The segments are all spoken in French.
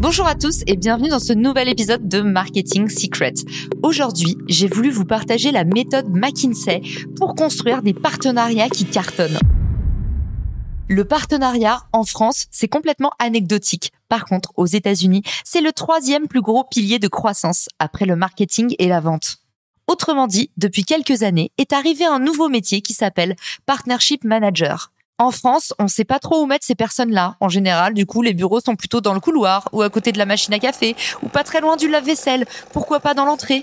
Bonjour à tous et bienvenue dans ce nouvel épisode de Marketing Secret. Aujourd'hui, j'ai voulu vous partager la méthode McKinsey pour construire des partenariats qui cartonnent. Le partenariat en France, c'est complètement anecdotique. Par contre, aux États-Unis, c'est le troisième plus gros pilier de croissance après le marketing et la vente. Autrement dit, depuis quelques années, est arrivé un nouveau métier qui s'appelle Partnership Manager. En France, on ne sait pas trop où mettre ces personnes-là. En général, du coup, les bureaux sont plutôt dans le couloir, ou à côté de la machine à café, ou pas très loin du lave-vaisselle. Pourquoi pas dans l'entrée?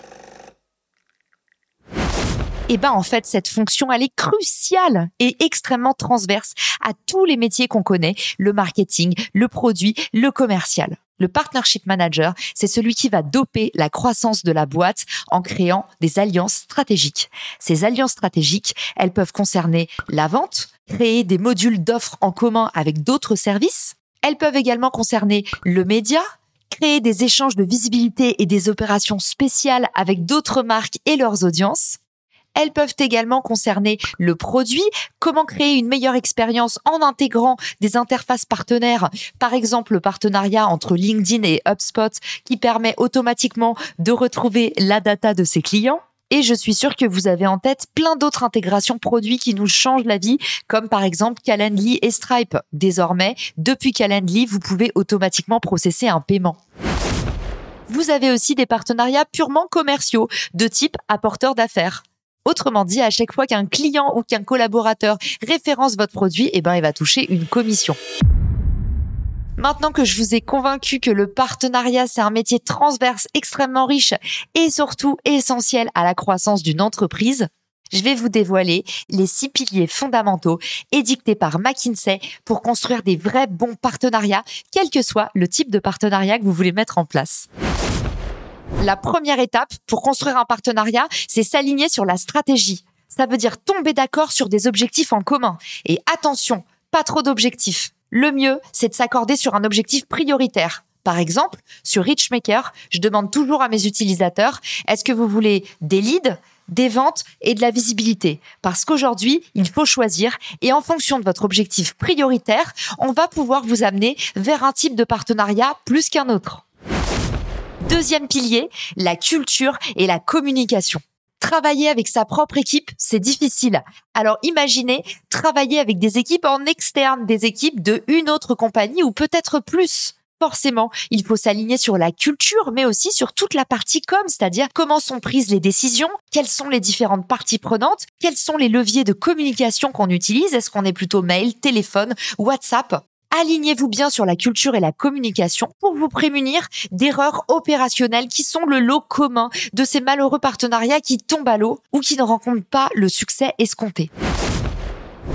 Eh ben en fait cette fonction elle est cruciale et extrêmement transverse à tous les métiers qu'on connaît, le marketing, le produit, le commercial. Le partnership manager, c'est celui qui va doper la croissance de la boîte en créant des alliances stratégiques. Ces alliances stratégiques, elles peuvent concerner la vente, créer des modules d'offres en commun avec d'autres services. Elles peuvent également concerner le média, créer des échanges de visibilité et des opérations spéciales avec d'autres marques et leurs audiences. Elles peuvent également concerner le produit, comment créer une meilleure expérience en intégrant des interfaces partenaires, par exemple le partenariat entre LinkedIn et HubSpot qui permet automatiquement de retrouver la data de ses clients. Et je suis sûre que vous avez en tête plein d'autres intégrations produits qui nous changent la vie, comme par exemple Calendly et Stripe. Désormais, depuis Calendly, vous pouvez automatiquement processer un paiement. Vous avez aussi des partenariats purement commerciaux, de type apporteur d'affaires. Autrement dit, à chaque fois qu'un client ou qu'un collaborateur référence votre produit, eh ben, il va toucher une commission. Maintenant que je vous ai convaincu que le partenariat, c'est un métier transverse extrêmement riche et surtout essentiel à la croissance d'une entreprise, je vais vous dévoiler les six piliers fondamentaux édictés par McKinsey pour construire des vrais bons partenariats, quel que soit le type de partenariat que vous voulez mettre en place. La première étape pour construire un partenariat, c'est s'aligner sur la stratégie. Ça veut dire tomber d'accord sur des objectifs en commun. Et attention, pas trop d'objectifs. Le mieux, c'est de s'accorder sur un objectif prioritaire. Par exemple, sur Richmaker, je demande toujours à mes utilisateurs, est-ce que vous voulez des leads, des ventes et de la visibilité? Parce qu'aujourd'hui, il faut choisir et en fonction de votre objectif prioritaire, on va pouvoir vous amener vers un type de partenariat plus qu'un autre. Deuxième pilier, la culture et la communication. Travailler avec sa propre équipe, c'est difficile. Alors imaginez travailler avec des équipes en externe, des équipes de une autre compagnie ou peut-être plus. Forcément, il faut s'aligner sur la culture, mais aussi sur toute la partie com, c'est-à-dire comment sont prises les décisions, quelles sont les différentes parties prenantes, quels sont les leviers de communication qu'on utilise, est-ce qu'on est plutôt mail, téléphone, WhatsApp alignez-vous bien sur la culture et la communication pour vous prémunir d'erreurs opérationnelles qui sont le lot commun de ces malheureux partenariats qui tombent à l'eau ou qui ne rencontrent pas le succès escompté.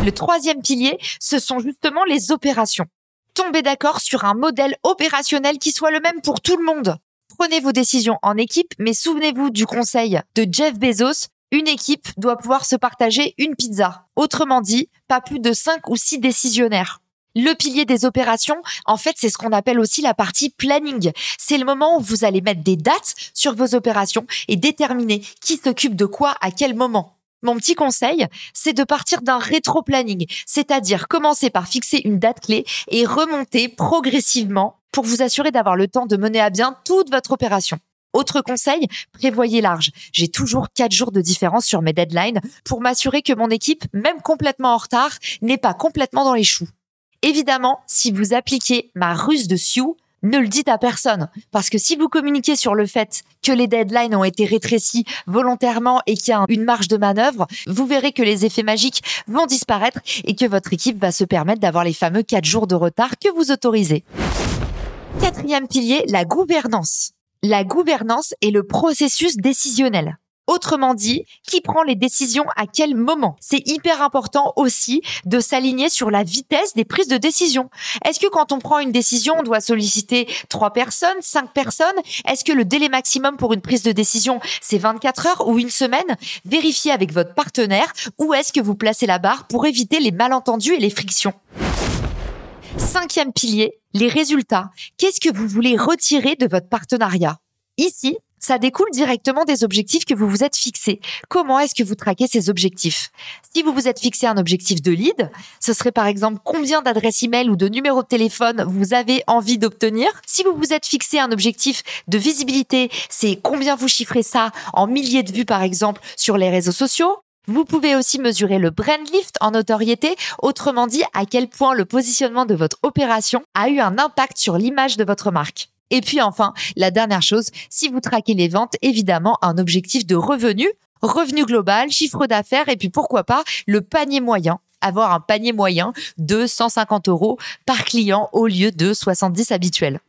Le troisième pilier, ce sont justement les opérations. Tombez d'accord sur un modèle opérationnel qui soit le même pour tout le monde. Prenez vos décisions en équipe, mais souvenez-vous du conseil de Jeff Bezos, une équipe doit pouvoir se partager une pizza. Autrement dit, pas plus de 5 ou 6 décisionnaires. Le pilier des opérations, en fait, c'est ce qu'on appelle aussi la partie planning. C'est le moment où vous allez mettre des dates sur vos opérations et déterminer qui s'occupe de quoi à quel moment. Mon petit conseil, c'est de partir d'un rétro-planning, c'est-à-dire commencer par fixer une date clé et remonter progressivement pour vous assurer d'avoir le temps de mener à bien toute votre opération. Autre conseil, prévoyez large. J'ai toujours quatre jours de différence sur mes deadlines pour m'assurer que mon équipe, même complètement en retard, n'est pas complètement dans les choux. Évidemment, si vous appliquez ma ruse de Sioux, ne le dites à personne. Parce que si vous communiquez sur le fait que les deadlines ont été rétrécis volontairement et qu'il y a une marge de manœuvre, vous verrez que les effets magiques vont disparaître et que votre équipe va se permettre d'avoir les fameux 4 jours de retard que vous autorisez. Quatrième pilier, la gouvernance. La gouvernance est le processus décisionnel. Autrement dit, qui prend les décisions à quel moment? C'est hyper important aussi de s'aligner sur la vitesse des prises de décision. Est-ce que quand on prend une décision, on doit solliciter trois personnes, cinq personnes? Est-ce que le délai maximum pour une prise de décision, c'est 24 heures ou une semaine? Vérifiez avec votre partenaire où est-ce que vous placez la barre pour éviter les malentendus et les frictions. Cinquième pilier, les résultats. Qu'est-ce que vous voulez retirer de votre partenariat? Ici, ça découle directement des objectifs que vous vous êtes fixés. Comment est-ce que vous traquez ces objectifs? Si vous vous êtes fixé un objectif de lead, ce serait par exemple combien d'adresses email ou de numéros de téléphone vous avez envie d'obtenir. Si vous vous êtes fixé un objectif de visibilité, c'est combien vous chiffrez ça en milliers de vues par exemple sur les réseaux sociaux. Vous pouvez aussi mesurer le brand lift en notoriété, autrement dit à quel point le positionnement de votre opération a eu un impact sur l'image de votre marque. Et puis enfin, la dernière chose, si vous traquez les ventes, évidemment, un objectif de revenu, revenu global, chiffre d'affaires et puis pourquoi pas le panier moyen avoir un panier moyen de 150 euros par client au lieu de 70 habituels.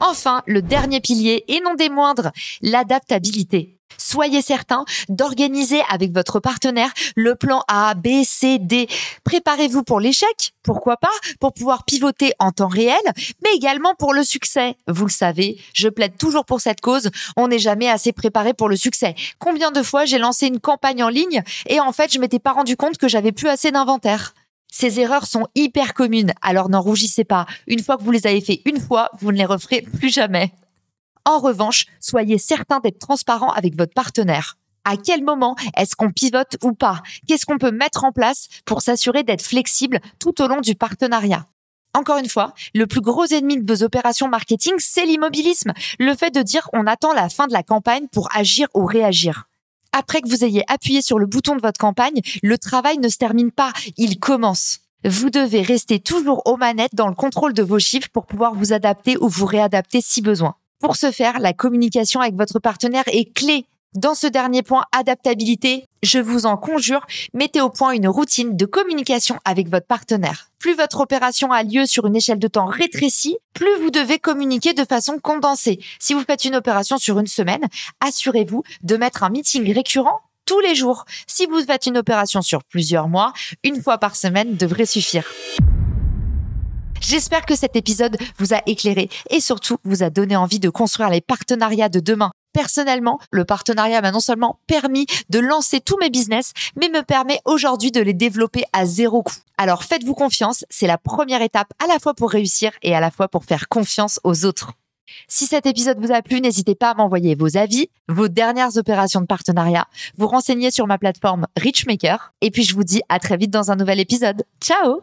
Enfin, le dernier pilier, et non des moindres, l'adaptabilité. Soyez certain d'organiser avec votre partenaire le plan A, B, C, D. Préparez-vous pour l'échec, pourquoi pas, pour pouvoir pivoter en temps réel, mais également pour le succès. Vous le savez, je plaide toujours pour cette cause, on n'est jamais assez préparé pour le succès. Combien de fois j'ai lancé une campagne en ligne et en fait je m'étais pas rendu compte que j'avais plus assez d'inventaire. Ces erreurs sont hyper communes, alors n'en rougissez pas. Une fois que vous les avez fait une fois, vous ne les referez plus jamais. En revanche, soyez certain d'être transparent avec votre partenaire. À quel moment est-ce qu'on pivote ou pas? Qu'est-ce qu'on peut mettre en place pour s'assurer d'être flexible tout au long du partenariat? Encore une fois, le plus gros ennemi de vos opérations marketing, c'est l'immobilisme. Le fait de dire on attend la fin de la campagne pour agir ou réagir. Après que vous ayez appuyé sur le bouton de votre campagne, le travail ne se termine pas, il commence. Vous devez rester toujours aux manettes dans le contrôle de vos chiffres pour pouvoir vous adapter ou vous réadapter si besoin. Pour ce faire, la communication avec votre partenaire est clé. Dans ce dernier point, adaptabilité, je vous en conjure, mettez au point une routine de communication avec votre partenaire. Plus votre opération a lieu sur une échelle de temps rétrécie, plus vous devez communiquer de façon condensée. Si vous faites une opération sur une semaine, assurez-vous de mettre un meeting récurrent tous les jours. Si vous faites une opération sur plusieurs mois, une fois par semaine devrait suffire. J'espère que cet épisode vous a éclairé et surtout vous a donné envie de construire les partenariats de demain. Personnellement, le partenariat m'a non seulement permis de lancer tous mes business, mais me permet aujourd'hui de les développer à zéro coût. Alors faites-vous confiance, c'est la première étape à la fois pour réussir et à la fois pour faire confiance aux autres. Si cet épisode vous a plu, n'hésitez pas à m'envoyer vos avis, vos dernières opérations de partenariat, vous renseigner sur ma plateforme Richmaker. Et puis je vous dis à très vite dans un nouvel épisode. Ciao